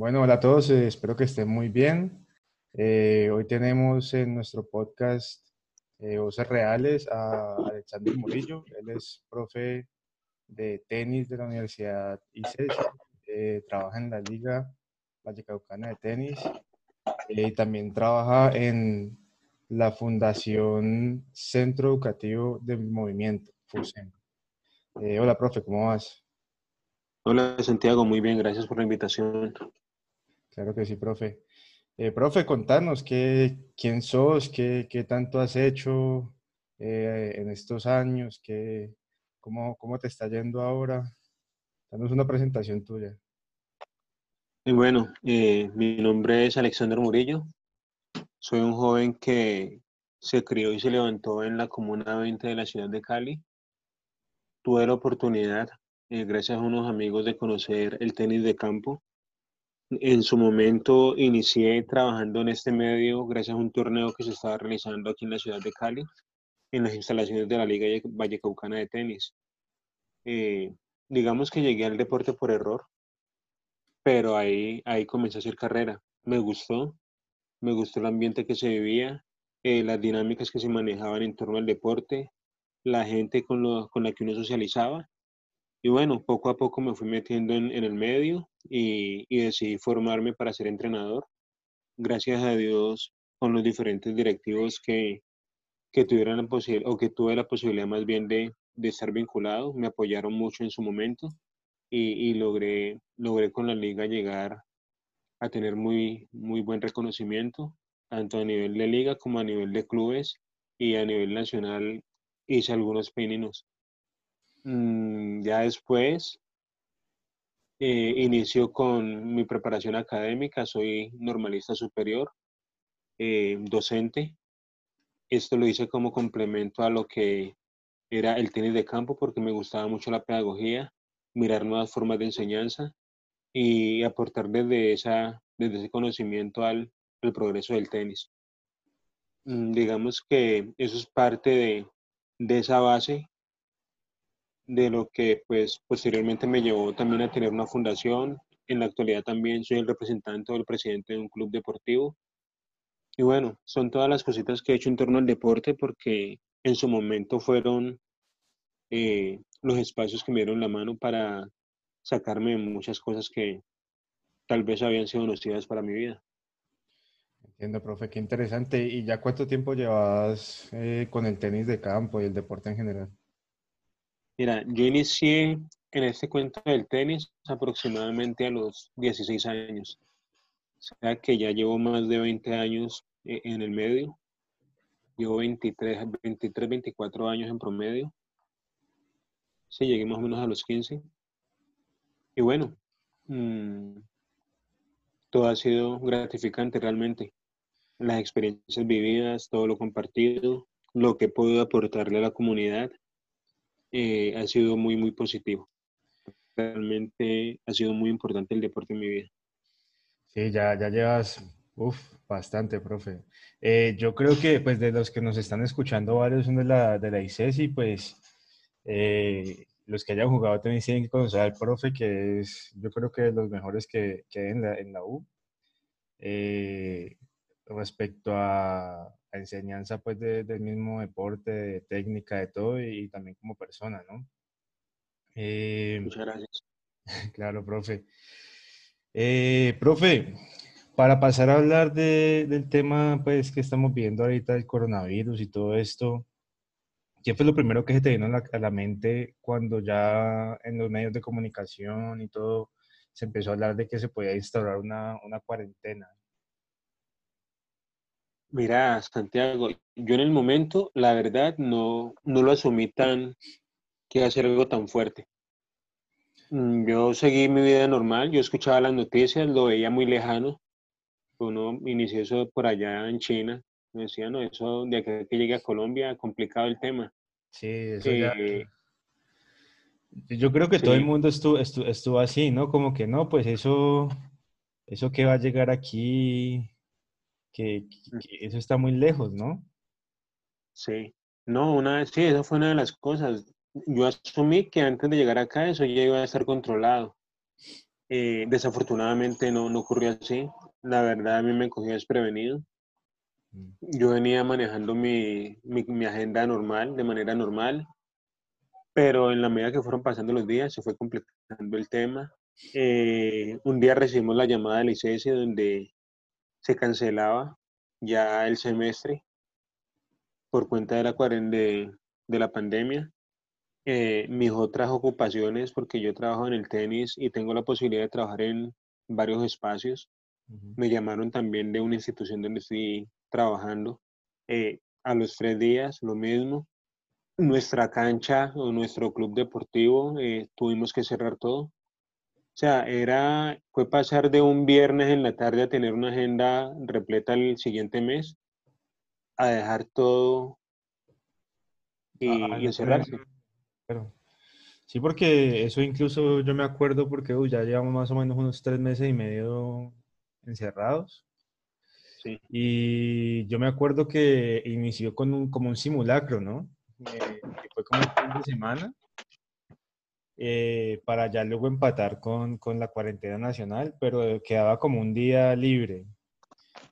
Bueno, hola a todos, eh, espero que estén muy bien. Eh, hoy tenemos en nuestro podcast eh, Voces Reales a Alexander Murillo. Él es profe de tenis de la Universidad ICES, trabaja en la Liga Vallecaucana de Tenis y también trabaja en la Fundación Centro Educativo del Movimiento, FUSEM. hola, profe, ¿cómo vas? Hola Santiago, muy bien, gracias por la invitación. Claro que sí, profe. Eh, profe, contanos, ¿qué, ¿quién sos? Qué, qué tanto has hecho eh, en estos años? Qué, cómo, ¿Cómo te está yendo ahora? Danos una presentación tuya. Y bueno, eh, mi nombre es Alexander Murillo. Soy un joven que se crió y se levantó en la Comuna 20 de la ciudad de Cali. Tuve la oportunidad gracias a unos amigos de conocer el tenis de campo. En su momento inicié trabajando en este medio gracias a un torneo que se estaba realizando aquí en la ciudad de Cali, en las instalaciones de la Liga Vallecaucana de Tenis. Eh, digamos que llegué al deporte por error, pero ahí, ahí comencé a hacer carrera. Me gustó, me gustó el ambiente que se vivía, eh, las dinámicas que se manejaban en torno al deporte, la gente con, lo, con la que uno socializaba y bueno, poco a poco me fui metiendo en, el medio y, decidí formarme para ser entrenador. Gracias a Dios, con los diferentes directivos que, tuvieron la posibilidad, o que tuve la posibilidad más bien de, estar vinculado, me apoyaron mucho en su momento y, logré, logré con la liga llegar a tener muy, muy buen reconocimiento, tanto a nivel de liga como a nivel de clubes y a nivel nacional hice algunos pininos. Mm, ya después eh, inicio con mi preparación académica, soy normalista superior, eh, docente. Esto lo hice como complemento a lo que era el tenis de campo porque me gustaba mucho la pedagogía, mirar nuevas formas de enseñanza y aportar desde, esa, desde ese conocimiento al, progreso del tenis. Mm, digamos que eso es parte de, de esa base de lo que pues posteriormente me llevó también a tener una fundación. En la actualidad también soy el representante o el presidente de un club deportivo. Y bueno, son todas las cositas que he hecho en torno al deporte porque en su momento fueron eh, los espacios que me dieron la mano para sacarme muchas cosas que tal vez habían sido nocivas para mi vida. Entiendo, profe, qué interesante. ¿Y ya cuánto tiempo llevas eh, con el tenis de campo y el deporte en general? Mira, yo inicié en este cuento del tenis aproximadamente a los 16 años. O sea que ya llevo más de 20 años eh, en el medio. Llevo 23, 23 24 años en promedio. Sí, llegué más o menos a los 15. Y bueno, mm, todo ha sido gratificante realmente. Las experiencias vividas, todo lo compartido, lo que podido aportarle a la comunidad eh, ha sido muy, muy positivo. Realmente ha sido muy importante el deporte en mi vida. Sí, ya, ya llevas uf, bastante, profe. Eh, yo creo que pues de los que nos están escuchando, varios son de la, de la ICESI, pues eh, los que hayan jugado tenis tienen que conocer al profe, que es yo creo que de los mejores que, que hay en la, en la U. respecto a, enseñanza pues del mismo deporte, de técnica, de todo y, también como persona, ¿no? Eh, Muchas gracias. Claro, profe. Eh, profe, para pasar a hablar del tema pues que estamos viendo ahorita, el coronavirus y todo esto, ¿qué fue lo primero que se te vino a la, mente cuando ya en los medios de comunicación y todo se empezó a hablar de que se podía instaurar una, una cuarentena? Mira, Santiago, yo en el momento, la verdad, no, no lo asumí tan que iba a ser algo tan fuerte. Mm, yo seguí mi vida normal, yo escuchaba las noticias, lo veía muy lejano. Uno inició eso por allá en China. Me decía, no, eso de aquí que llegue a Colombia, complicado el tema. Sí, eso ya. Eh, yo creo que todo el mundo estuvo, estuvo, así, ¿no? Como que no, pues eso, eso que va a llegar aquí, que, eso está muy lejos, ¿no? Sí, no, una vez, sí, esa fue una de las cosas. Yo asumí que antes de llegar acá eso ya iba a estar controlado. Eh, desafortunadamente no, no ocurrió así. La verdad a mí me cogió desprevenido. Mm. Yo venía manejando mi, mi, mi, agenda normal, de manera normal, pero en la medida que fueron pasando los días se fue complicando el tema. Eh, un día recibimos la llamada de licencia donde se cancelaba ya el semestre por cuenta de la, de, de la pandemia. Eh, mis otras ocupaciones, porque yo trabajo en el tenis y tengo la posibilidad de trabajar en varios espacios, me llamaron también de una institución donde estoy trabajando. Eh, a los tres días, lo mismo. Nuestra cancha o nuestro club deportivo, eh, tuvimos que cerrar todo. O sea, era, fue pasar de un viernes en la tarde a tener una agenda repleta el siguiente mes, a dejar todo y, encerrarse. Sí, porque eso incluso yo me acuerdo porque ya llevamos más o menos unos tres meses y medio encerrados. Y yo me acuerdo que inició con un, como un simulacro, ¿no? Eh, fue como un fin de semana eh, para ya luego empatar con, con, la cuarentena nacional, pero quedaba como un día libre.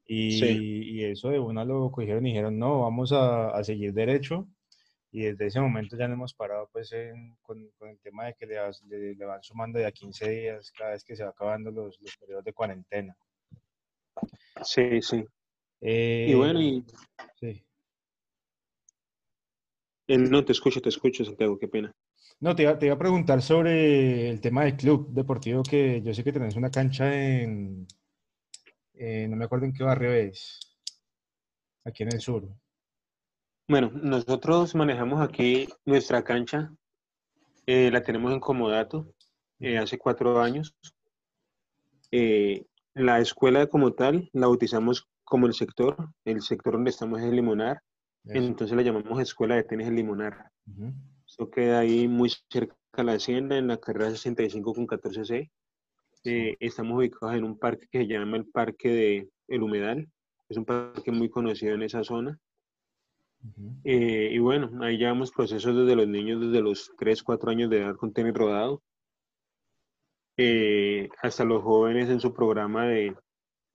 Y, y eso de una lo cogieron y dijeron, no, vamos a, a, seguir derecho. Y desde ese momento ya no hemos parado pues con, con, el tema de que le, le, van sumando de a 15 días cada vez que se va acabando los, los periodos de cuarentena. Sí, sí. y bueno, y... Sí. Eh, no, te escucho, te escucho, Santiago, qué pena. No, te iba, te iba, a preguntar sobre el tema del club deportivo, que yo sé que tenés una cancha en, no me acuerdo en qué barrio es, aquí en el sur. Bueno, nosotros manejamos aquí nuestra cancha, eh, la tenemos en Comodato, eh, hace cuatro años. Eh, la escuela como tal la bautizamos como el sector, el sector donde estamos es el Limonar, entonces la llamamos Escuela de Tenis El Limonar. Queda ahí muy cerca de la hacienda, en la carrera 65 con 14C. Eh, estamos ubicados en un parque que se llama el Parque de El Humedal, es un parque muy conocido en esa zona. Eh, y bueno, ahí llevamos procesos desde los niños, desde los 3, 4 años de edad con tenis rodado, eh, hasta los jóvenes en su programa de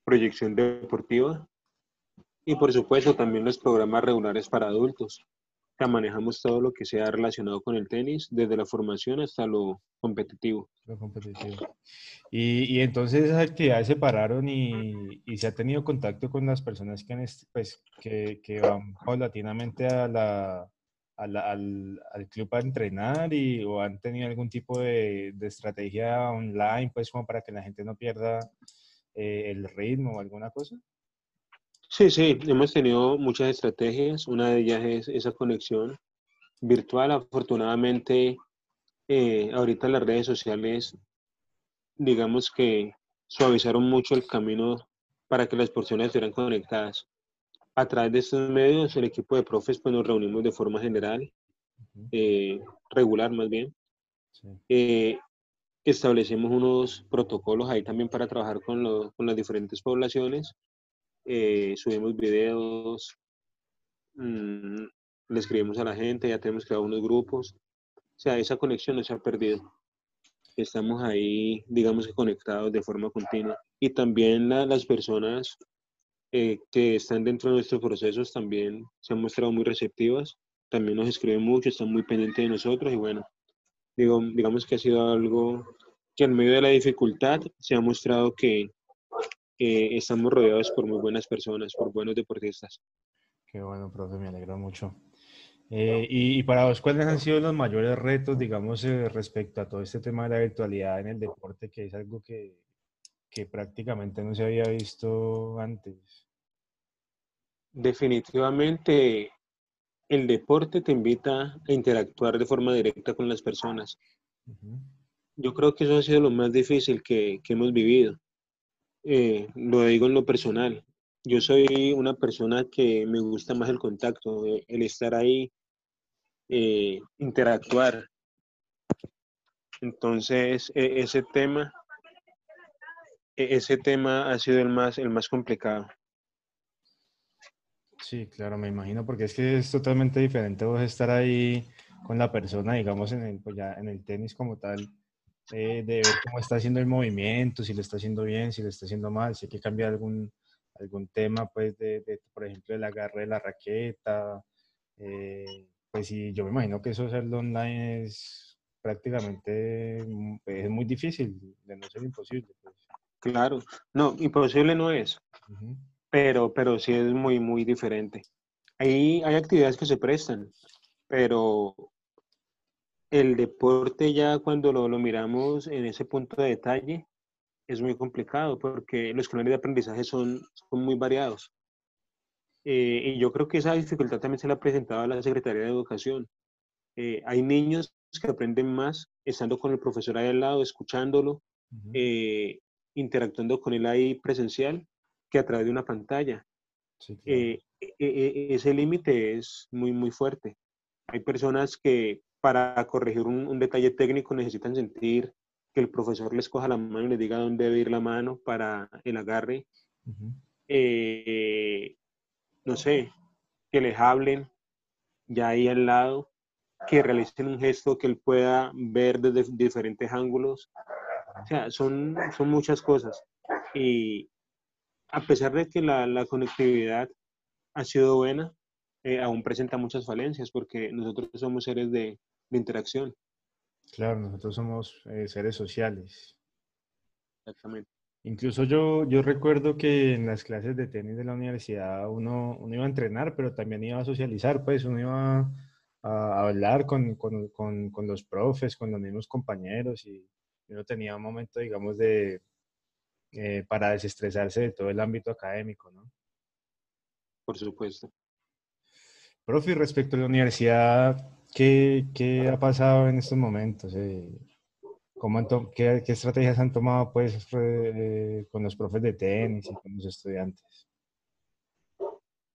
proyección deportiva y por supuesto también los programas regulares para adultos. Manejamos todo lo que sea relacionado con el tenis, desde la formación hasta lo competitivo. Lo competitivo. Y, y entonces esas actividades se pararon y, y, se ha tenido contacto con las personas que, pues, que, que van paulatinamente a la, al, al, al, club a entrenar y, o han tenido algún tipo de, de, estrategia online, pues como para que la gente no pierda eh, el ritmo o alguna cosa? Sí, sí, hemos tenido muchas estrategias. Una de ellas es esa conexión virtual. Afortunadamente, eh, ahorita las redes sociales, digamos que suavizaron mucho el camino para que las personas estuvieran conectadas a través de estos medios, el equipo de profes, pues nos reunimos de forma general, eh, regular más bien. Eh, establecemos unos protocolos ahí también para trabajar con, con las diferentes poblaciones. Eh, subimos videos, mmm, le escribimos a la gente, ya tenemos creado unos grupos. O sea, esa conexión no se ha perdido. Estamos ahí, digamos que conectados de forma continua. Y también las personas eh, que están dentro de nuestros procesos también se han mostrado muy receptivas, también nos escriben mucho, están muy pendientes de nosotros y bueno, digo, digamos que ha sido algo que en medio de la dificultad se ha mostrado que estamos rodeados por muy buenas personas, por buenos deportistas. Qué bueno, profe, me alegra mucho. Eh, y, para vos, ¿cuáles han sido los mayores retos, digamos, eh, respecto a todo este tema de la virtualidad en el deporte, que es algo que, que prácticamente no se había visto antes? Definitivamente el deporte te invita a interactuar de forma directa con las personas. Yo creo que eso ha sido lo más difícil que, hemos vivido. Eh, lo digo en lo personal. Yo soy una persona que me gusta más el contacto, eh, el estar ahí, eh, interactuar. Entonces, e, ese tema e-, ese tema ha sido el más, el más complicado. Sí, claro, me imagino, porque es que es totalmente diferente vos estar ahí con la persona, digamos, en el, pues ya en el tenis como tal, eh, de ver cómo está haciendo el movimiento, si lo está haciendo bien, si lo está haciendo mal, si hay que cambiar algún, algún tema, pues, de, por ejemplo, el agarre de la raqueta. Eh, pues sí, yo me imagino que eso hacerlo online es prácticamente mm, es muy difícil, de no ser imposible. Pues. Claro, no, imposible no es, pero, pero sí es muy, muy diferente. Ahí hay actividades que se prestan, pero el deporte ya cuando lo, lo miramos en ese punto de detalle es muy complicado porque los canales de aprendizaje son, son muy variados. Eh, y yo creo que esa dificultad también se la ha presentado a la Secretaría de Educación. Eh, hay niños que aprenden más estando con el profesor ahí al lado, escuchándolo, eh, interactuando con él ahí presencial, que a través de una pantalla. E, e, e, ese límite es muy, muy fuerte. Hay personas que para corregir un, detalle técnico necesitan sentir que el profesor les coja la mano y les diga dónde debe ir la mano para el agarre. Eh, no sé, que les hablen ya ahí al lado, que realicen un gesto que él pueda ver desde diferentes ángulos. O sea, son, son muchas cosas. Y a pesar de que la, la conectividad ha sido buena, eh, aún presenta muchas falencias porque nosotros somos seres de, de interacción. Claro, nosotros somos eh, seres sociales. Exactamente. Incluso yo, yo recuerdo que en las clases de tenis de la universidad uno, uno iba a entrenar, pero también iba a socializar, pues uno iba a, hablar con, con, con, con, los profes, con los mismos compañeros y uno tenía un momento, digamos, de, eh, para desestresarse de todo el ámbito académico, ¿no? Por supuesto. Profe, respecto a la universidad, ¿qué, qué ha pasado en estos momentos? Eh, ¿cómo qué, qué, estrategias han tomado pues, eh, con los profes de tenis y con los estudiantes?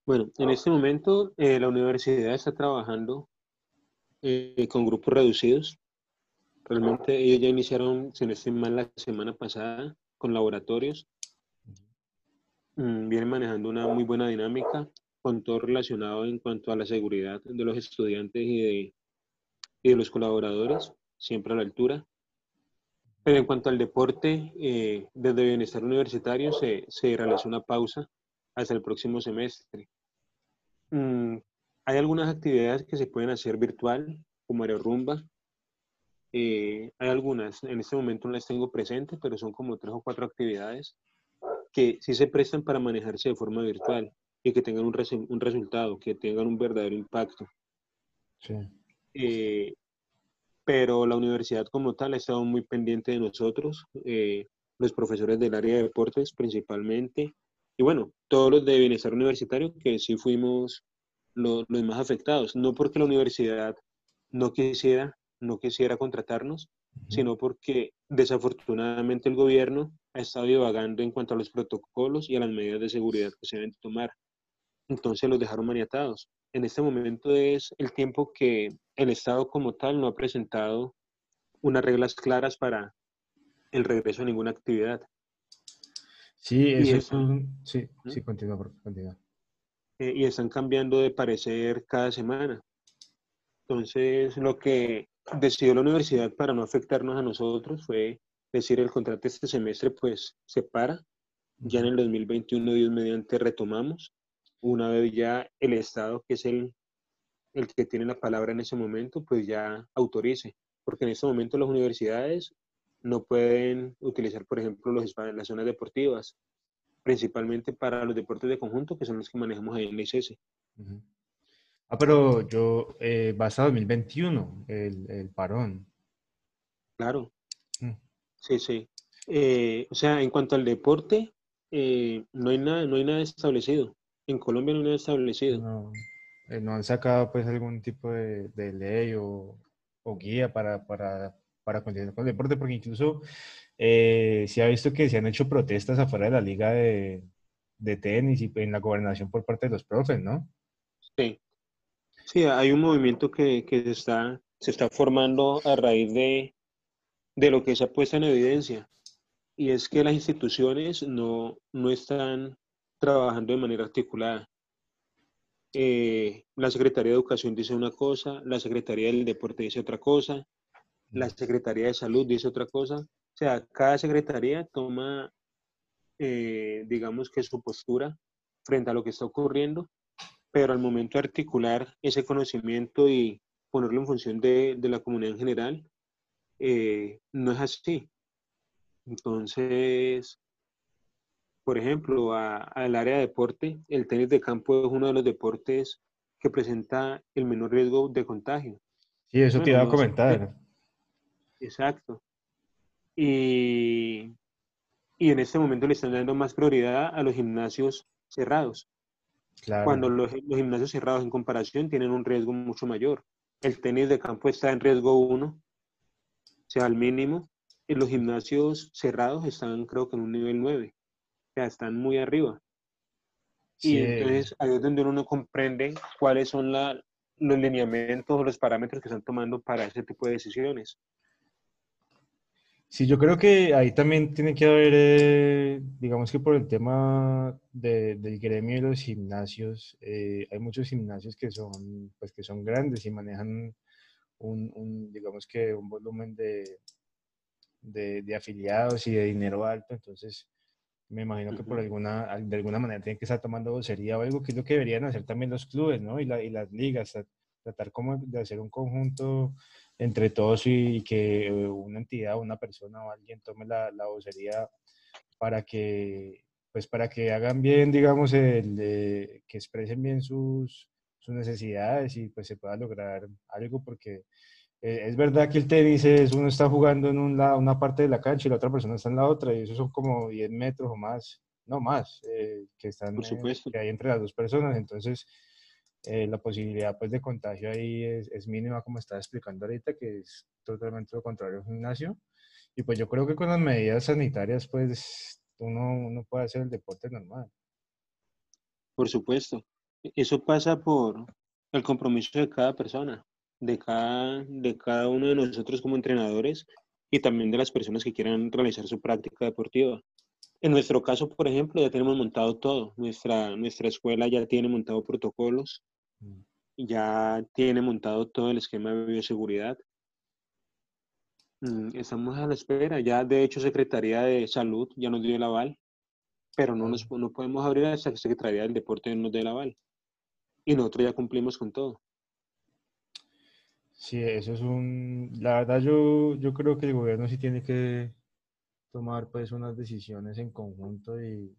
Bueno, en este momento eh, la universidad está trabajando con grupos reducidos. Realmente ellos ya iniciaron, si no estoy mal, la semana pasada con laboratorios. Mm, vienen manejando una muy buena dinámica con todo relacionado en cuanto a la seguridad de los estudiantes y de, y de los colaboradores, siempre a la altura. Pero en cuanto al deporte, eh, desde Bienestar Universitario se, se realizó una pausa hasta el próximo semestre. Mm, hay algunas actividades que se pueden hacer virtual, como aerorumba. Eh, hay algunas, en este momento no las tengo presentes, pero son como tres o cuatro actividades que sí se prestan para manejarse de forma virtual y que tengan un, un resultado, que tengan un verdadero impacto. Sí. Eh, pero la universidad como tal ha estado muy pendiente de nosotros, eh, los profesores del área de deportes principalmente, y bueno, todos los de bienestar universitario, que sí fuimos los más afectados, no porque la universidad no quisiera, no quisiera contratarnos, sino porque desafortunadamente el gobierno ha estado divagando en cuanto a los protocolos y a las medidas de seguridad que se deben tomar entonces los dejaron maniatados. En este momento es el tiempo que el Estado como tal no ha presentado unas reglas claras para el regreso a ninguna actividad. Sí, eso, sí, sí, continúa, continúa. Eh, y están cambiando de parecer cada semana. Entonces, lo que decidió la universidad para no afectarnos a nosotros fue decir el contrato este semestre pues se para. Ya en el 2021, Dios mediante, retomamos una vez ya el Estado, que es el, el que tiene la palabra en ese momento, pues ya autorice. Porque en este momento las universidades no pueden utilizar, por ejemplo, los, las zonas deportivas, principalmente para los deportes de conjunto, que son los que manejamos ahí en la ICS. Ah, pero yo, eh, va hasta 2021, el, el parón. Claro. Mm. Sí, sí. Eh, o sea, en cuanto al deporte, eh, no, hay nada, no hay nada establecido. En Colombia no han establecido. No, eh, no han sacado pues algún tipo de, ley o, guía para, para, para, continuar con el deporte, porque incluso eh, se ha visto que se han hecho protestas afuera de la liga de, tenis y en la gobernación por parte de los profes, ¿no? Sí. Sí, hay un movimiento que, se, está, se está formando a raíz de, de lo que se ha puesto en evidencia. Y es que las instituciones no, no están trabajando de manera articulada. Eh, la Secretaría de Educación dice una cosa, la Secretaría del Deporte dice otra cosa, la Secretaría de Salud dice otra cosa. O sea, cada secretaría toma, eh, digamos que su postura frente a lo que está ocurriendo, pero al momento de articular ese conocimiento y ponerlo en función de, la comunidad en general, eh, no es así. Entonces, por ejemplo, al área de deporte, el tenis de campo es uno de los deportes que presenta el menor riesgo de contagio. Sí, eso te iba a comentar. Exacto. Y, y en este momento le están dando más prioridad a los gimnasios cerrados. Claro. Cuando los, los, gimnasios cerrados en comparación tienen un riesgo mucho mayor. El tenis de campo está en riesgo 1, o sea, al mínimo. Y los gimnasios cerrados están creo que en un nivel 9. Sea, están muy arriba. Y entonces ahí es donde uno no comprende cuáles son la, los lineamientos o los parámetros que están tomando para ese tipo de decisiones. Sí, yo creo que ahí también tiene que haber, eh, digamos que por el tema del gremio y los gimnasios, eh, hay muchos gimnasios que son, pues que son grandes y manejan un, digamos que un volumen de, de, de, afiliados y de dinero alto, entonces me imagino que por alguna, de alguna manera tienen que estar tomando vocería o algo, que es lo que deberían hacer también los clubes, ¿no? Y, la, y las ligas, tratar como de hacer un conjunto entre todos y, que eh, una entidad, una persona o alguien tome la, la vocería para que, pues para que hagan bien, digamos, el, que expresen bien sus, sus necesidades y pues se pueda lograr algo porque eh, es verdad que el tenis es, uno está jugando en una parte de la cancha y la otra persona está en la otra, y eso son como 10 metros o más, no más, eh, que están Por supuesto. que hay entre las dos personas. Entonces, eh, la posibilidad pues, de contagio ahí es, es, mínima, como estaba explicando ahorita, que es totalmente lo contrario al gimnasio. Y pues yo creo que con las medidas sanitarias, pues uno, uno puede hacer el deporte normal. Por supuesto. Eso pasa por el compromiso de cada persona de cada, de cada uno de nosotros como entrenadores y también de las personas que quieran realizar su práctica deportiva. En nuestro caso, por ejemplo, ya tenemos montado todo. Nuestra, nuestra escuela ya tiene montado protocolos, mm. ya tiene montado todo el esquema de bioseguridad. Mm, estamos a la espera. Ya, de hecho, Secretaría de Salud ya nos dio el aval, pero no, nos, no podemos abrir hasta que Secretaría del Deporte nos dé el aval. Y nosotros ya cumplimos con todo. Sí, eso es un... La verdad yo, yo creo que el gobierno sí tiene que tomar pues unas decisiones en conjunto y,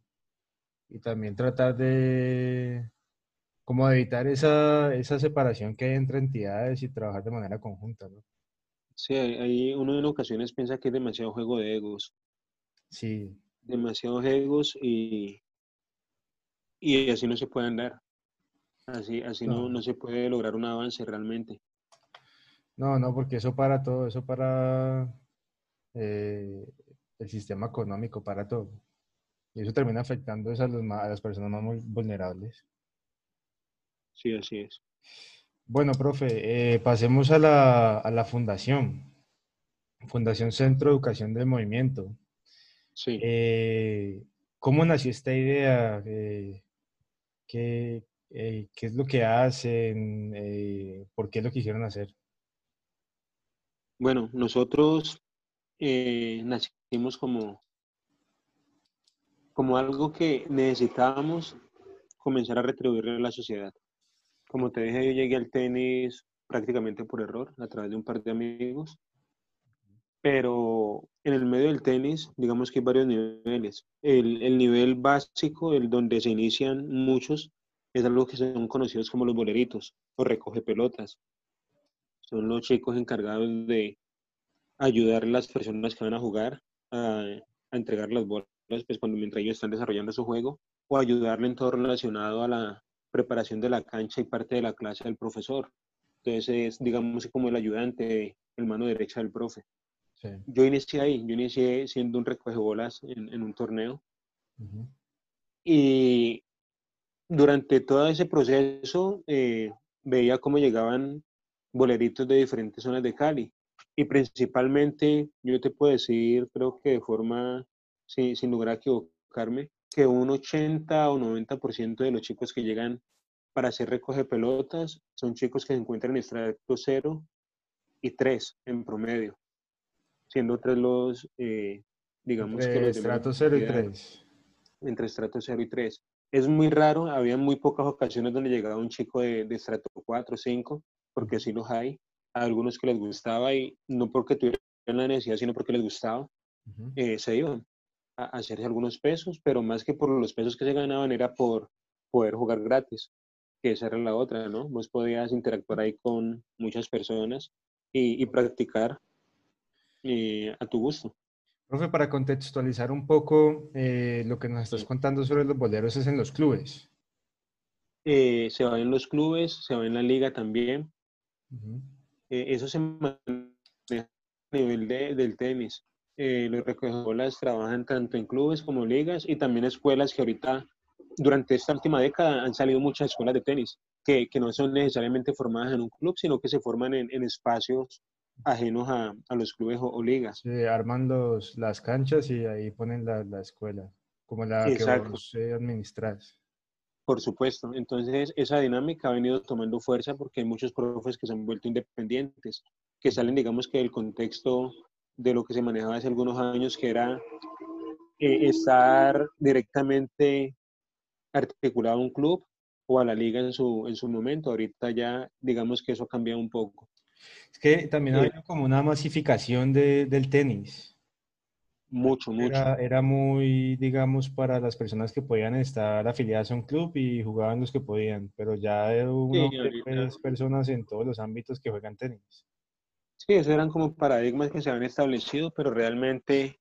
y también tratar de como evitar esa, esa separación que hay entre entidades y trabajar de manera conjunta, ¿no? Sí, hay, uno en ocasiones piensa que es demasiado juego de egos. Sí. Demasiados egos y, y así no se puede andar. Así, así no, no se puede lograr un avance realmente. No, no, porque eso para todo, eso para eh, el sistema económico, para todo. Y eso termina afectando a, los a las personas más muy vulnerables. Sí, así es. Bueno, profe, eh, pasemos a la, a la fundación. Fundación Centro de Educación del Movimiento. Sí. Eh, ¿Cómo nació esta idea? ¿qué, ¿Qué es lo que hacen? ¿Por qué lo quisieron hacer? Bueno, nosotros eh, nacimos como, como algo que necesitábamos comenzar a retribuirle a la sociedad. Como te dije, yo llegué al tenis prácticamente por error, a través de un par de amigos. Pero en el medio del tenis, digamos que hay varios niveles. El, el nivel básico, el donde se inician muchos, es algo que son conocidos como los boleritos o recoge pelotas son los chicos encargados de ayudar a las personas que van a jugar a, entregar las bolas pues, cuando mientras ellos están desarrollando su juego o ayudarle en todo relacionado a la preparación de la cancha y parte de la clase del profesor. Entonces es, digamos, como el ayudante, el mano derecha del profe. Yo inicié ahí, yo inicié siendo un recoge bolas en, en un torneo. Y durante todo ese proceso eh, veía cómo llegaban boleritos de diferentes zonas de Cali. Y principalmente, yo te puedo decir, creo que de forma, sin, sin lograr equivocarme, que un 80 o 90% de los chicos que llegan para hacer recoge pelotas son chicos que se encuentran en extracto cero y 3 en promedio, siendo tres los, eh, digamos que los estrato 0 y 3. Entre estrato 0 y 3. Es muy raro, había muy pocas ocasiones donde llegaba un chico de, de estrato 4 o 5, porque sí los hay, a algunos que les gustaba y no porque tuvieran la necesidad, sino porque les gustaba, eh, se iban a hacerse algunos pesos, pero más que por los pesos que se ganaban era por poder jugar gratis, que esa era la otra, ¿no? Vos podías interactuar ahí con muchas personas y, practicar eh, a tu gusto. Profe, para contextualizar un poco eh, lo que nos estás contando sobre los boleros es en los clubes. se va en los clubes, se va en la liga también. Eso se maneja a nivel del tenis eh, los recogedoras trabajan tanto en clubes como ligas y también escuelas que ahorita, durante esta última década, han salido muchas escuelas de tenis que, que no son necesariamente formadas en un club, sino que se forman en, en espacios ajenos a, a, los clubes o, ligas. Sí, arman los, las canchas y ahí ponen la, la escuela, como la que vos administras. Por supuesto. Entonces, esa dinámica ha venido tomando fuerza porque hay muchos profes que se han vuelto independientes, que salen, digamos que del contexto de lo que se manejaba hace algunos años, que era eh, estar directamente articulado a un club o a la liga en su, en su momento. Ahorita ya digamos que eso ha cambiado un poco. Es que también ha habido como una masificación de, del tenis. Mucho, mucho. Era, era, muy, digamos, para las personas que podían estar afiliadas a un club y jugaban los que podían, pero ya uno sí, personas en todos los ámbitos que juegan tenis. Sí, esos eran como paradigmas que se habían establecido, pero realmente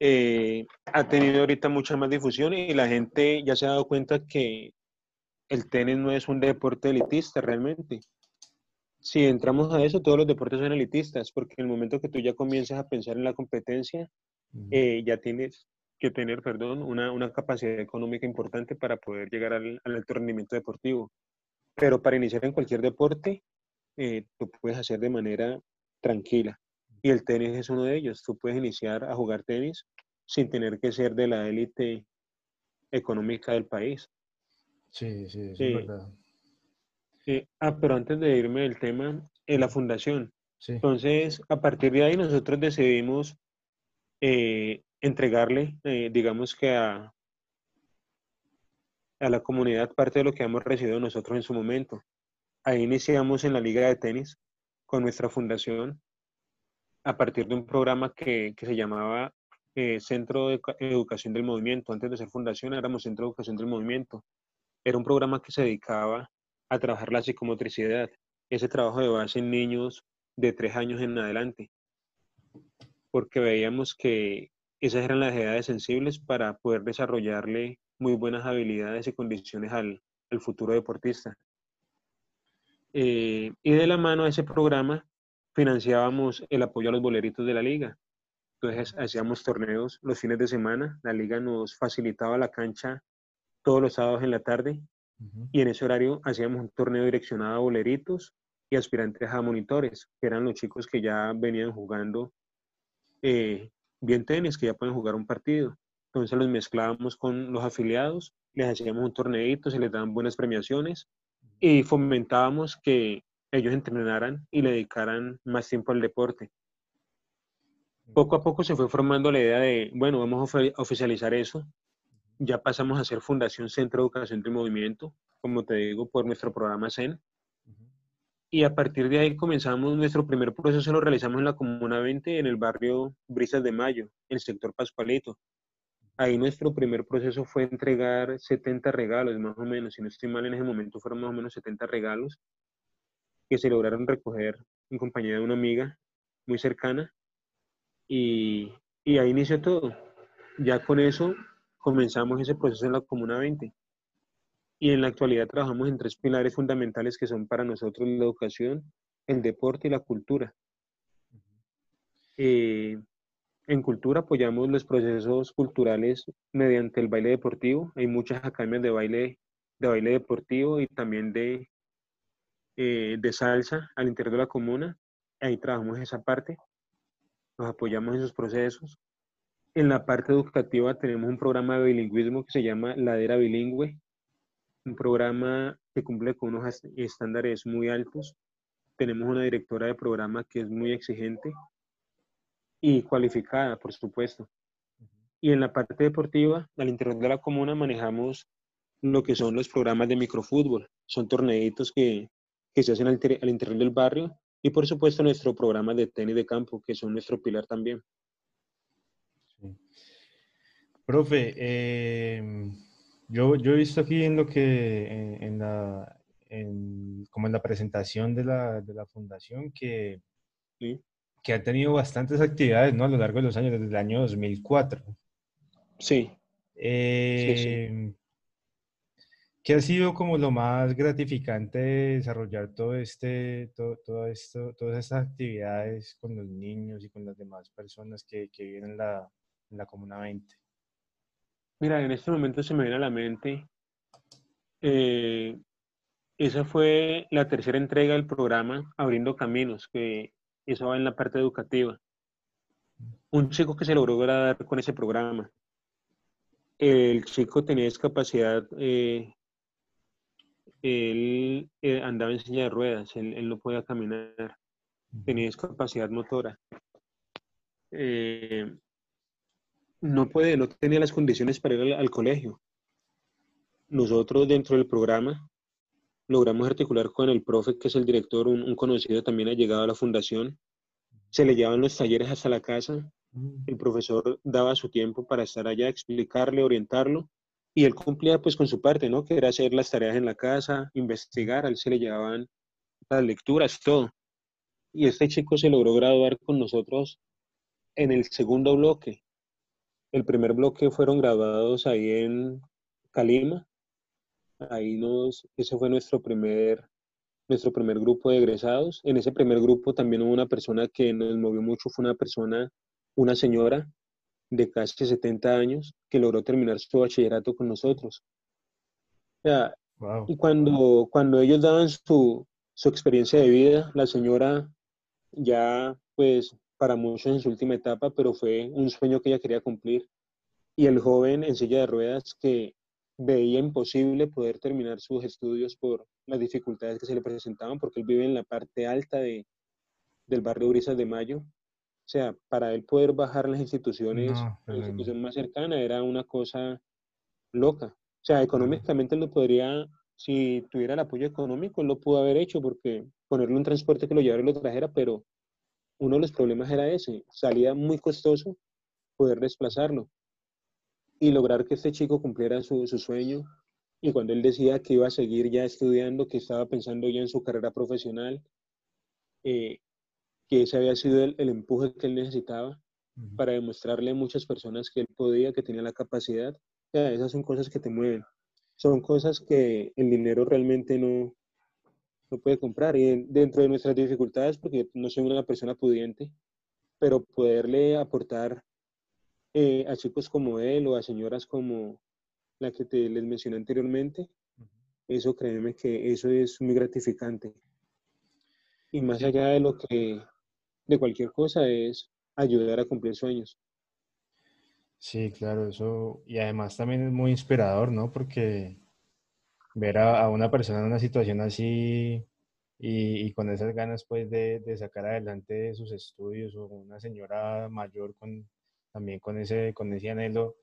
eh, ha tenido ahorita mucha más difusión y la gente ya se ha dado cuenta que el tenis no es un deporte elitista realmente. Si entramos a eso, todos los deportes son elitistas, porque en el momento que tú ya comienzas a pensar en la competencia, eh, ya tienes que tener, perdón, una, una, capacidad económica importante para poder llegar al, al alto rendimiento deportivo. Pero para iniciar en cualquier deporte, eh, tú puedes hacer de manera tranquila. Y el tenis es uno de ellos. Tú puedes iniciar a jugar tenis sin tener que ser de la élite económica del país. Sí, sí, es verdad. Ah, pero antes de irme del tema, en la fundación. Entonces, a partir de ahí nosotros decidimos eh, entregarle, eh, digamos que a, a la comunidad parte de lo que hemos recibido nosotros en su momento. Ahí iniciamos en la Liga de Tenis con nuestra fundación a partir de un programa que, se llamaba eh, Centro de Educación del Movimiento. Antes de ser fundación éramos Centro de Educación del Movimiento. Era un programa que se dedicaba a trabajar la psicomotricidad, ese trabajo de base en niños de tres años en adelante, porque veíamos que esas eran las edades sensibles para poder desarrollarle muy buenas habilidades y condiciones al futuro deportista. Eh, y de la mano a ese programa financiábamos el apoyo a los boleritos de la liga. Entonces hacíamos torneos los fines de semana, la liga nos facilitaba la cancha todos los sábados en la tarde y en ese horario hacíamos un torneo direccionado a boleritos y aspirantes a monitores, que eran los chicos que ya venían jugando eh, bien tenis, que ya pueden jugar un partido. Entonces los mezclábamos con los afiliados, les hacíamos un torneito, se les daban buenas premiaciones y fomentábamos que ellos entrenaran y le dedicaran más tiempo al deporte. Poco a poco se fue formando la idea de, bueno, vamos a oficializar eso. Ya pasamos a ser Fundación Centro de Educación del Movimiento, como te digo, por nuestro programa CEN. Y a partir de ahí comenzamos nuestro primer proceso, lo realizamos en la Comuna 20, en el barrio Brisas de Mayo, en el sector Pascualito. Ahí nuestro primer proceso fue entregar 70 regalos, más o menos. Si no estoy mal, en ese momento fueron más o menos 70 regalos que se lograron recoger en compañía de una amiga muy cercana. Y, y ahí inició todo. Ya con eso comenzamos ese proceso en la Comuna 20. Y en la actualidad trabajamos en tres pilares fundamentales que son para nosotros la educación, el deporte y la cultura. Eh, en cultura apoyamos los procesos culturales mediante el baile deportivo. Hay muchas academias de baile, de baile deportivo y también de, eh, de salsa al interior de la comuna. Ahí trabajamos esa parte. Nos apoyamos en esos procesos. En la parte educativa tenemos un programa de bilingüismo que se llama Ladera Bilingüe, un programa que cumple con unos estándares muy altos tenemos una directora de programa que es muy exigente y cualificada, por supuesto. Y en la parte deportiva, al interior de la comuna manejamos lo que son los programas de microfútbol. Son torneitos que, que se hacen al, interior del barrio y por supuesto nuestro programa de tenis de campo, que son nuestro pilar también. Profe, eh, yo, yo, he visto aquí en lo que, en, la, en, como en la presentación de la, de la fundación, que, que ha tenido bastantes actividades ¿no? a lo largo de los años, desde el año 2004. Sí. Eh, sí, ¿Qué ha sido como lo más gratificante de desarrollar todo este, todo, todo, esto, todas estas actividades con los niños y con las demás personas que, que viven en la, en la Comuna 20? Mira, en este momento se me viene a la mente, eh, esa fue la tercera entrega del programa Abriendo Caminos, que eso va en la parte educativa. Un chico que se logró graduar con ese programa. El chico tenía discapacidad, eh, él eh, andaba en silla de ruedas, él, no podía caminar, tenía discapacidad motora. Eh, no puede, no tenía las condiciones para ir al, colegio. Nosotros dentro del programa logramos articular con el profe, que es el director, un, conocido también ha llegado a la fundación. Se le llevaban los talleres hasta la casa. Mm. El profesor daba su tiempo para estar allá, explicarle, orientarlo. Y él cumplía pues con su parte, ¿no? Que era hacer las tareas en la casa, investigar. A él se le llevaban las lecturas, todo. Y este chico se logró graduar con nosotros en el segundo bloque. El primer bloque fueron graduados ahí en Calima. Ahí nos, ese fue nuestro primer, nuestro primer grupo de egresados. En ese primer grupo también hubo una persona que nos movió mucho, fue una persona, una señora de casi 70 años que logró terminar su bachillerato con nosotros. Y cuando, cuando ellos daban su, su experiencia de vida, la señora ya pues para muchos en su última etapa, pero fue un sueño que ella quería cumplir. Y el joven en silla de ruedas que veía imposible poder terminar sus estudios por las dificultades que se le presentaban, porque él vive en la parte alta de, del barrio Brisas de Mayo. O sea, para él poder bajar las instituciones, la institución más cercana era una cosa loca. O sea, económicamente lo podría, si tuviera el apoyo económico, él lo pudo haber hecho, porque ponerle un transporte que lo llevara y lo trajera, pero uno de los problemas era ese, salía muy costoso poder desplazarlo y lograr que este chico cumpliera su, sueño. Y cuando él decía que iba a seguir ya estudiando, que estaba pensando ya en su carrera profesional, eh, que ese había sido el, empuje que él necesitaba para demostrarle a muchas personas que él podía, que tenía la capacidad. esas son cosas que te mueven. Son cosas que el dinero realmente no, no puede comprar. Y dentro de nuestras dificultades, porque no soy una persona pudiente, pero poderle aportar eh, a chicos como él o a señoras como la que te les mencioné anteriormente, eso créeme que eso es muy gratificante. Y más allá de lo que, de cualquier cosa, es ayudar a cumplir sueños. Sí, claro, eso, y además también es muy inspirador, ¿no? Porque ver a, una persona en una situación así y, con esas ganas pues de, sacar adelante sus estudios o una señora mayor con, también con ese, con ese anhelo,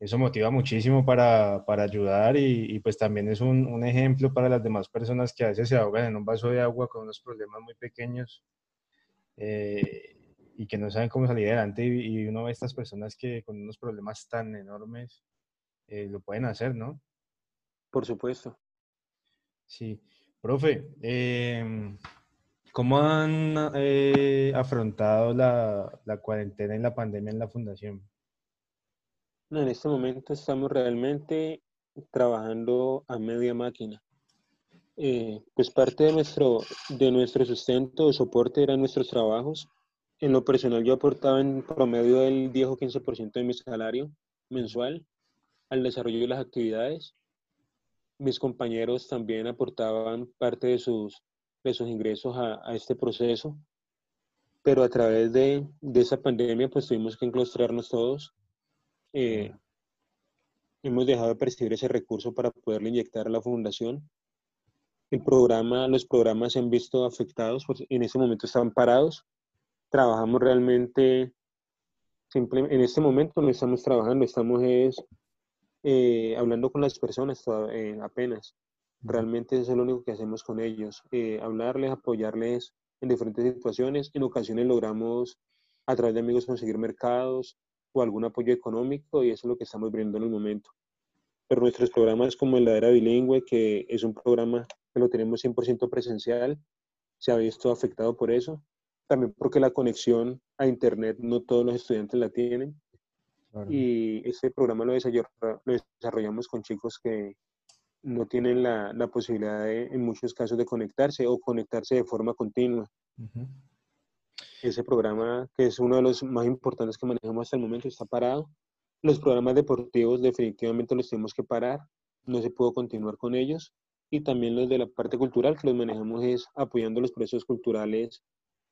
eso motiva muchísimo para, para ayudar y, y, pues también es un, ejemplo para las demás personas que a veces se ahogan en un vaso de agua con unos problemas muy pequeños eh, y que no saben cómo salir adelante y, uno ve estas personas que con unos problemas tan enormes eh, lo pueden hacer, ¿no? Por supuesto. Sí. Profe, eh, ¿cómo han eh, afrontado la, la, cuarentena y la pandemia en la fundación? No, en este momento estamos realmente trabajando a media máquina. Eh, pues parte de nuestro, de nuestro sustento o soporte eran nuestros trabajos. En lo personal yo aportaba en promedio el 10 o 15% de mi salario mensual al desarrollo de las actividades mis compañeros también aportaban parte de sus, de sus ingresos a, este proceso, pero a través de, esa pandemia pues tuvimos que enclostrarnos todos. Eh, hemos dejado de percibir ese recurso para poderle inyectar a la fundación. el programa, los programas se han visto afectados, pues en este momento están parados. Trabajamos realmente, simple, en este momento no estamos trabajando, estamos es, eh, hablando con las personas eh, apenas. Realmente eso es lo único que hacemos con ellos, eh, hablarles, apoyarles en diferentes situaciones. En ocasiones logramos a través de amigos conseguir mercados o algún apoyo económico y eso es lo que estamos viendo en el momento. Pero nuestros programas como el la era bilingüe, que es un programa que lo tenemos 100% presencial, se ha visto afectado por eso. También porque la conexión a Internet no todos los estudiantes la tienen. Y este programa lo, desarrollamos con chicos que no tienen la, la posibilidad de, en muchos casos de conectarse o conectarse de forma continua. Ese programa, que es uno de los más importantes que manejamos hasta el momento, está parado. Los programas deportivos definitivamente los tenemos que parar. No se pudo continuar con ellos y también los de la parte cultural, que los manejamos es apoyando los procesos culturales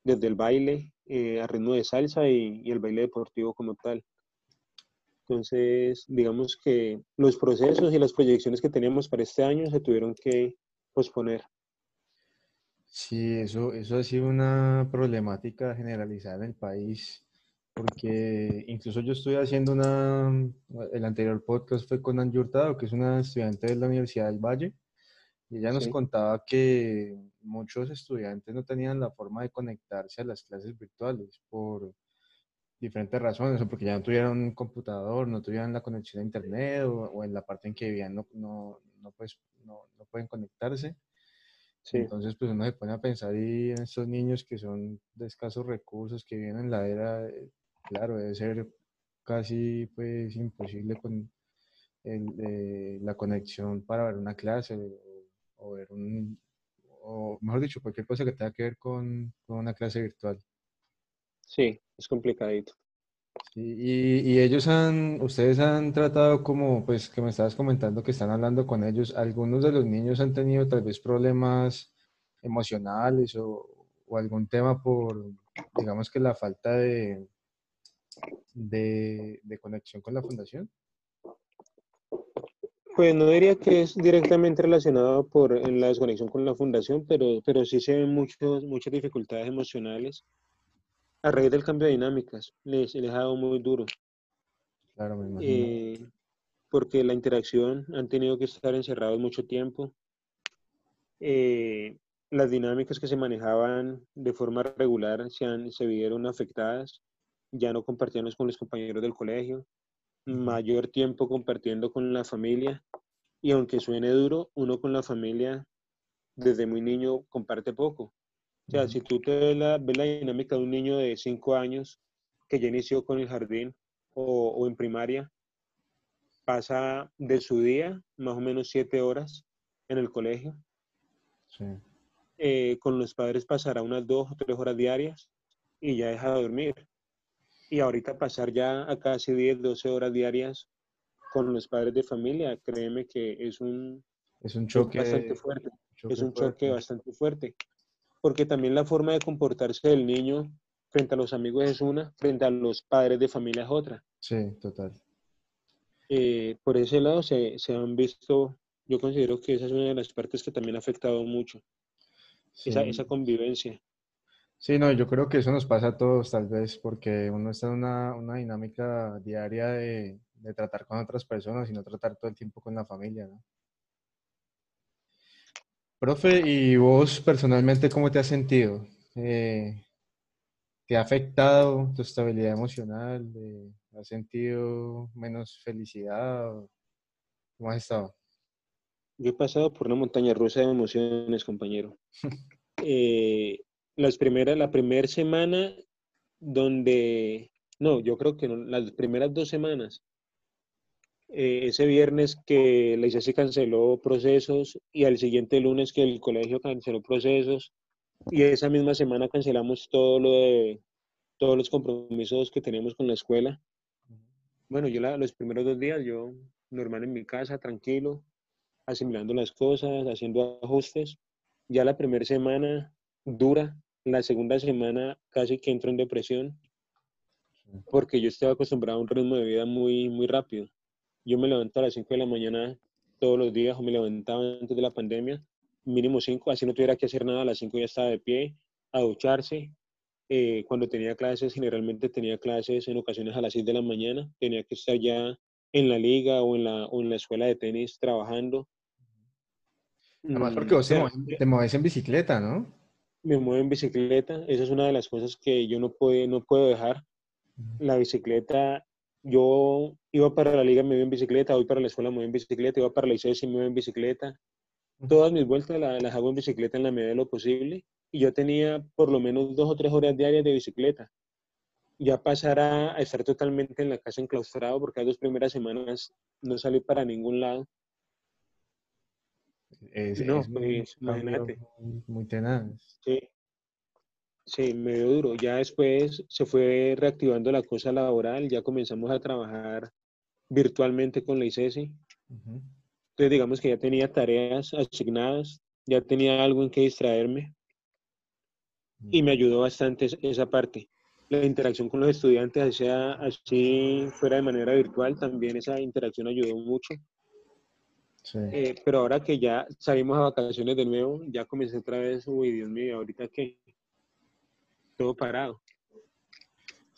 desde el baile eh, a ritmo de salsa y, el baile deportivo como tal. Entonces, digamos que los procesos y las proyecciones que teníamos para este año se tuvieron que posponer. Sí, eso, eso ha sido una problemática generalizada en el país, porque incluso yo estoy haciendo una, el anterior podcast fue con Angie Hurtado, que es una estudiante de la Universidad del Valle, y ella nos contaba que muchos estudiantes no tenían la forma de conectarse a las clases virtuales por diferentes razones, o porque ya no tuvieran un computador, no tuvieran la conexión a internet, o, en la parte en que vivían no, no, no, pues, no, no pueden conectarse. Entonces, pues uno se pone a pensar y en estos niños que son de escasos recursos, que vienen en la era, eh, claro, debe ser casi pues imposible con el, eh, la conexión para ver una clase o ver un, o mejor dicho, cualquier cosa que tenga que ver con, con una clase virtual. Sí, es complicadito. Y, y, ellos han, ustedes han tratado como, pues que me estabas comentando que están hablando con ellos, algunos de los niños han tenido tal vez problemas emocionales o, o algún tema por, digamos que la falta de, de, de conexión con la fundación. Pues no diría que es directamente relacionado por la desconexión con la fundación, pero, pero sí se ven muchos, muchas dificultades emocionales a raíz del cambio de dinámicas. Les, les ha dado muy duro. Claro, me imagino. Eh, porque la interacción han tenido que estar encerrados mucho tiempo. Eh, las dinámicas que se manejaban de forma regular se, han, se vieron afectadas. Ya no compartían con los compañeros del colegio mayor tiempo compartiendo con la familia y aunque suene duro, uno con la familia desde muy niño comparte poco. O sea, si tú te ves la, ves la dinámica de un niño de 5 años que ya inició con el jardín o, o, en primaria, pasa de su día más o menos 7 horas en el colegio. Sí. Eh, con los padres pasará unas 2 o 3 horas diarias y ya deja de dormir. Y ahorita pasar ya a casi 10, 12 horas diarias con los padres de familia, créeme que es un, es un choque bastante fuerte. es un choque bastante fuerte. Porque también la forma de comportarse del niño frente a los amigos es una, frente a los padres de familia es otra. Sí, total. Eh, por ese lado se, se, han visto, yo considero que esa es una de las partes que también ha afectado mucho, esa, esa convivencia. Sí, no, yo creo que eso nos pasa a todos, tal vez, porque uno está en una, una dinámica diaria de, de, tratar con otras personas y no tratar todo el tiempo con la familia, ¿no? Profe, ¿y vos personalmente cómo te has sentido? Eh, ¿Te ha afectado tu estabilidad emocional? Eh, ¿Has sentido menos felicidad? ¿Cómo has estado? Yo he pasado por una montaña rusa de emociones, compañero. eh, las primeras, la primera semana donde, no, yo creo que no, las primeras dos semanas, eh, ese viernes que la ICESI canceló procesos y al siguiente lunes que el colegio canceló procesos y esa misma semana cancelamos todo lo de todos los compromisos que teníamos con la escuela. Bueno, yo la, los primeros dos días yo normal en mi casa, tranquilo, asimilando las cosas, haciendo ajustes. Ya la primera semana dura, la segunda semana casi que entro en depresión porque yo estaba acostumbrado a un ritmo de vida muy, muy rápido. Yo me levantaba a las 5 de la mañana todos los días o me levantaba antes de la pandemia mínimo 5, así no tuviera que hacer nada, a las 5 ya estaba de pie, a ducharse. Eh, cuando tenía clases, generalmente tenía clases en ocasiones a las 6 de la mañana, tenía que estar ya en la liga o en la, o en la escuela de tenis trabajando. Además, porque vos te, te mueves en bicicleta, ¿no? Me muevo en bicicleta, esa es una de las cosas que yo no puedo, no puedo dejar. La bicicleta yo iba para la liga, me iba en bicicleta, voy para la escuela, me voy en bicicleta, iba para la ICES y me voy en bicicleta. Todas mis vueltas las, hago en bicicleta en la medida de lo posible. Y yo tenía por lo menos dos o tres horas diarias de bicicleta. Ya pasar a, estar totalmente en la casa enclaustrado, porque las dos primeras semanas no salí para ningún lado. no, pues, imagínate. Muy, muy tenaz. Sí, Sí, medio duro. Ya después se fue reactivando la cosa laboral, ya comenzamos a trabajar virtualmente con la ICESI. Entonces, digamos que ya tenía tareas asignadas, ya tenía algo en que distraerme y me ayudó bastante esa parte. La interacción con los estudiantes, sea así fuera de manera virtual, también esa interacción ayudó mucho. Sí. Eh, pero ahora que ya salimos a vacaciones de nuevo, ya comencé otra vez, uy, Dios mío, ahorita que todo parado.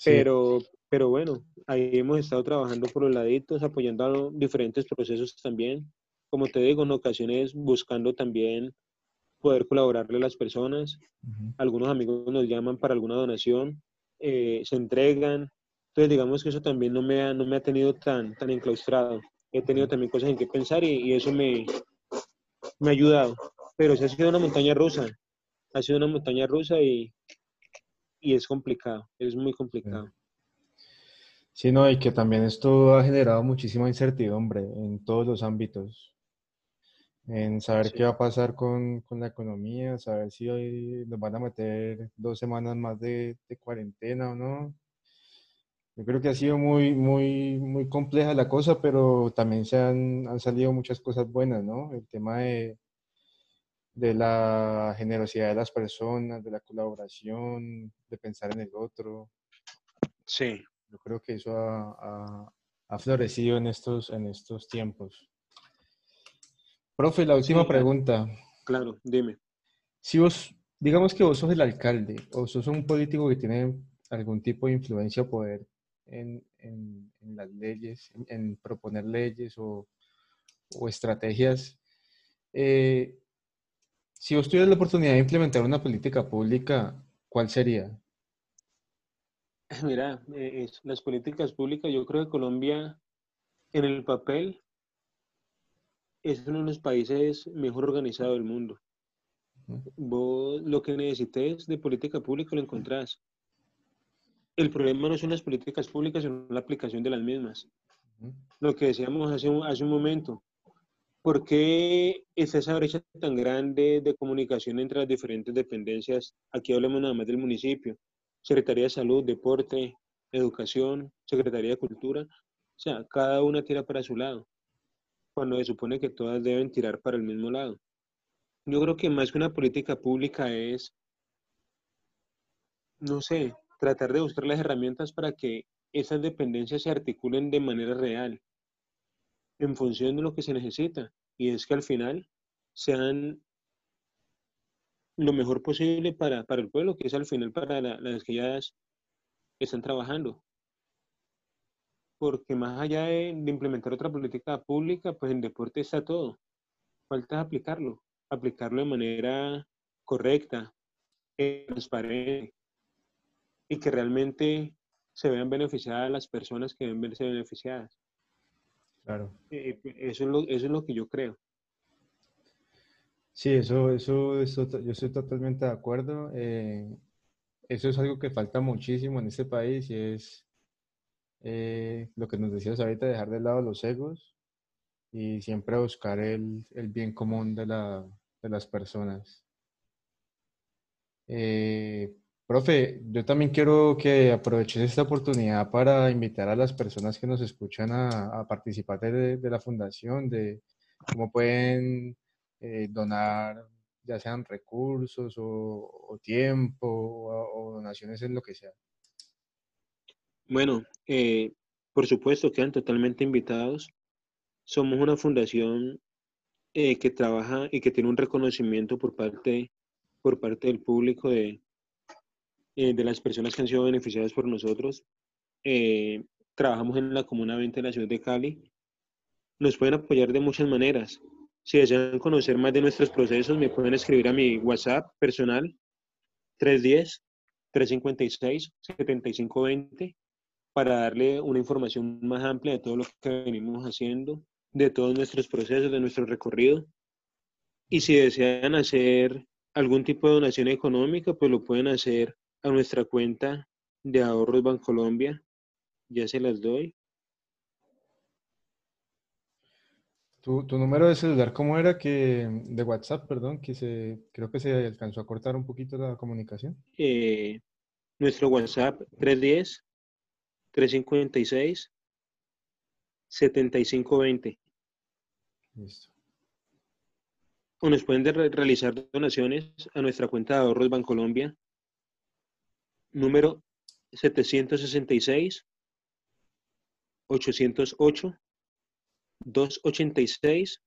Pero, pero bueno, ahí hemos estado trabajando por los laditos, apoyando a diferentes procesos también. Como te digo, en ocasiones buscando también poder colaborarle a las personas. Algunos amigos nos llaman para alguna donación, eh, se entregan. Entonces, digamos que eso también no me ha, no me ha tenido tan, tan enclaustrado. He tenido también cosas en que pensar y, y eso me, me ha ayudado. Pero sí ha sido una montaña rusa. Ha sido una montaña rusa y, y es complicado, es muy complicado. Sí, no, y que también esto ha generado muchísima incertidumbre en todos los ámbitos, en saber qué va a pasar con, con, la economía, saber si hoy nos van a meter dos semanas más de, de, cuarentena o no. Yo creo que ha sido muy, muy, muy compleja la cosa, pero también se han, han salido muchas cosas buenas, ¿no? El tema de, de la generosidad de las personas, de la colaboración, de pensar en el otro. Sí. Yo creo que eso ha, florecido en estos, en estos tiempos. Profe, la última pregunta. Claro, dime. Si vos, digamos que vos sos el alcalde o sos un político que tiene algún tipo de influencia o poder en, las leyes, en, proponer leyes o, estrategias, eh, si vos tuvieras la oportunidad de implementar una política pública, ¿cuál sería? Mira, eh, las políticas públicas, yo creo que Colombia en el papel es uno de los países mejor organizados del mundo. Vos lo que necesites de política pública lo encontrás. El problema no son las políticas públicas, sino la aplicación de las mismas. Lo que decíamos hace hace un momento, ¿Por qué está esa brecha tan grande de comunicación entre las diferentes dependencias? Aquí hablamos nada más del municipio. Secretaría de Salud, Deporte, Educación, Secretaría de Cultura. O sea, cada una tira para su lado, cuando se supone que todas deben tirar para el mismo lado. Yo creo que más que una política pública es, no sé, tratar de buscar las herramientas para que esas dependencias se articulen de manera real, en función de lo que se necesita y es que al final sean lo mejor posible para, el pueblo, que es al final para las que ya están trabajando. Porque más allá de, implementar otra política pública, pues en deporte está todo. Falta aplicarlo, aplicarlo de manera correcta, transparente y que realmente se vean beneficiadas las personas que deben verse beneficiadas. Claro. Eh, eso, es lo, eso es lo que yo creo. Sí, eso, eso, eso yo estoy totalmente de acuerdo. Eh, eso es algo que falta muchísimo en este país y es eh, lo que nos decías ahorita, dejar de lado los egos y siempre buscar el, el bien común de, la, de las personas. Profe, yo también quiero que aproveches esta oportunidad para invitar a las personas que nos escuchan a, participar de, la fundación, de cómo pueden eh, donar, ya sean recursos o, tiempo o, donaciones en lo que sea. Bueno, eh, por supuesto, quedan totalmente invitados. Somos una fundación eh, que trabaja y que tiene un reconocimiento por parte, por parte del público de, eh, de las personas que han sido beneficiadas por nosotros. Eh, trabajamos en la Comuna 20 de la ciudad de Cali. Nos pueden apoyar de muchas maneras. Si desean conocer más de nuestros procesos, me pueden escribir a mi WhatsApp personal 310-356-7520 para darle una información más amplia de todo lo que venimos haciendo, de todos nuestros procesos, de nuestro recorrido. Y si desean hacer algún tipo de donación económica, pues lo pueden hacer a nuestra cuenta de ahorros Bancolombia. Ya se las doy. ¿Tu, tu número de celular cómo era que de WhatsApp, perdón, que se creo que se alcanzó a cortar un poquito la comunicación? Eh, nuestro WhatsApp 310 356 7520. Listo. O nos pueden re- realizar donaciones a nuestra cuenta de ahorros Bancolombia, número 766 808 286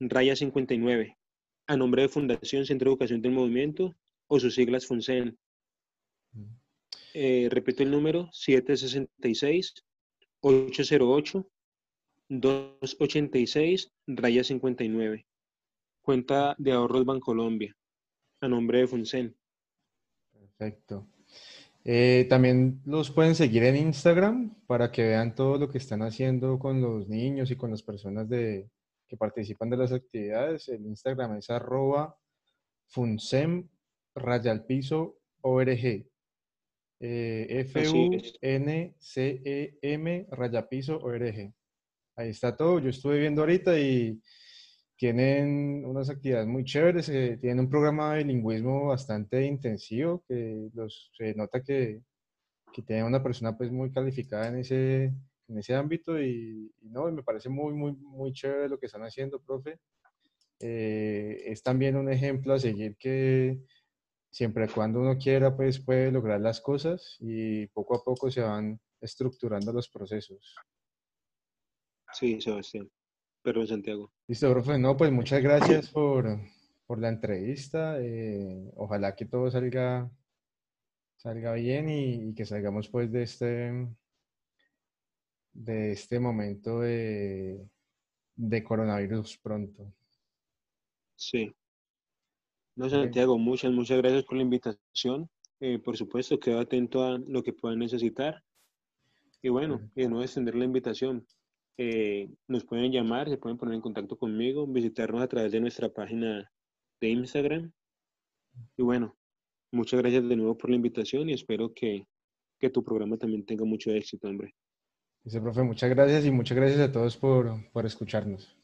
raya 59 a nombre de Fundación Centro de Educación del Movimiento o sus siglas FUNCEN. Mm. Eh, repito el número 766 808 286 raya 59 cuenta de ahorros Bancolombia a nombre de FUNCEN. Perfecto. Eh, también los pueden seguir en Instagram para que vean todo lo que están haciendo con los niños y con las personas de, que participan de las actividades. El Instagram es arroba funsem raya al piso org. Eh. F-U-N-C-E-M raya piso org. Ahí está todo. Yo estuve viendo ahorita y tienen unas actividades muy chéveres, eh, tienen un programa de bilingüismo bastante intensivo, que se nota que, tienen una persona pues muy calificada en ese, en ese ámbito y, y no, me parece muy, muy, muy chévere lo que están haciendo, profe. Eh, es también un ejemplo a seguir que siempre cuando uno quiera pues puede lograr las cosas y poco a poco se van estructurando los procesos. Sí, Sebastián. Perdón, Santiago. Listo, profe. No, pues muchas gracias por, por la entrevista. eh, ojalá que todo salga, salga bien y, y que salgamos pues de este, de este momento de, de coronavirus pronto. Sí. No. Santiago, muchas, muchas gracias por la invitación. Eh, por supuesto, quedo atento a lo que puedan necesitar. Y bueno, y no extender la invitación. Eh, nos pueden llamar, se pueden poner en contacto conmigo, visitarnos a través de nuestra página de Instagram. Y bueno, muchas gracias de nuevo por la invitación y espero que, que tu programa también tenga mucho éxito, hombre. Dice, profe, muchas gracias y muchas gracias a todos por, por escucharnos.